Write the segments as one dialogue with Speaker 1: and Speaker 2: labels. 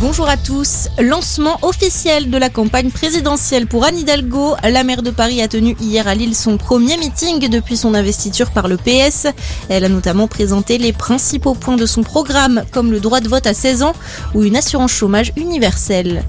Speaker 1: Bonjour à tous. Lancement officiel de la campagne présidentielle pour Anne Hidalgo. La maire de Paris a tenu hier à Lille son premier meeting depuis son investiture par le PS. Elle a notamment présenté les principaux points de son programme, comme le droit de vote à 16 ans ou une assurance chômage universelle.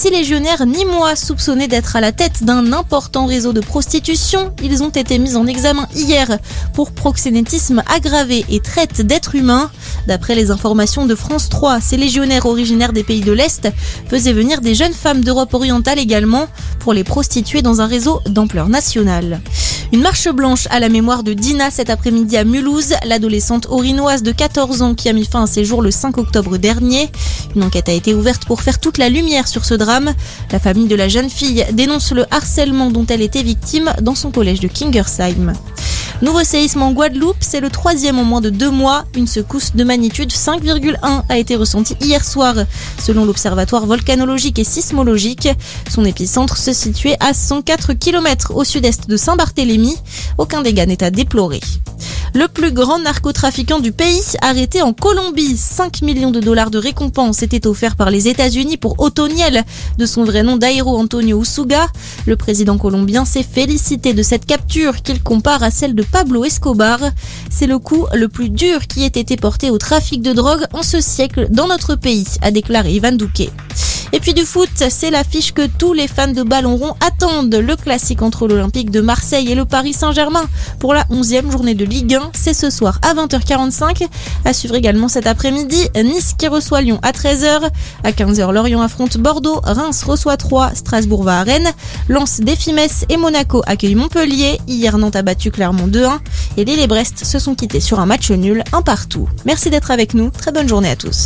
Speaker 1: Six légionnaires moi soupçonnés d'être à la tête d'un important réseau de prostitution, ils ont été mis en examen hier pour proxénétisme aggravé et traite d'êtres humains. D'après les informations de France 3, ces légionnaires originaires des pays de l'Est faisaient venir des jeunes femmes d'Europe orientale également pour les prostituer dans un réseau d'ampleur nationale. Une marche blanche à la mémoire de Dina cet après-midi à Mulhouse, l'adolescente orinoise de 14 ans qui a mis fin à ses jours le 5 octobre dernier. Une enquête a été ouverte pour faire toute la lumière sur ce drame. La famille de la jeune fille dénonce le harcèlement dont elle était victime dans son collège de Kingersheim. Nouveau séisme en Guadeloupe, c'est le troisième en moins de deux mois. Une secousse de magnitude 5,1 a été ressentie hier soir, selon l'Observatoire volcanologique et sismologique. Son épicentre se situait à 104 km au sud-est de Saint-Barthélemy. Aucun dégât n'est à déplorer. Le plus grand narcotrafiquant du pays, arrêté en Colombie. 5 millions de dollars de récompense étaient offerts par les États-Unis pour Otoniel, de son vrai nom Dairo Antonio Usuga. Le président colombien s'est félicité de cette capture qu'il compare à celle de Pablo Escobar. C'est le coup le plus dur qui ait été porté au trafic de drogue en ce siècle dans notre pays, a déclaré Ivan Duque. Et puis du foot, c'est l'affiche que tous les fans de ballon rond attendent. Le classique entre l'Olympique de Marseille et le Paris Saint-Germain pour la 11e journée de Ligue 1. C'est ce soir à 20h45. À suivre également cet après-midi, Nice qui reçoit Lyon à 13h. À 15h, Lorient affronte Bordeaux. Reims reçoit 3. Strasbourg va à Rennes. Lens défie et Monaco accueille Montpellier. Hier, Nantes a battu Clermont 2-1. Et Lille et Brest se sont quittés sur un match nul, un partout. Merci d'être avec nous. Très bonne journée à tous.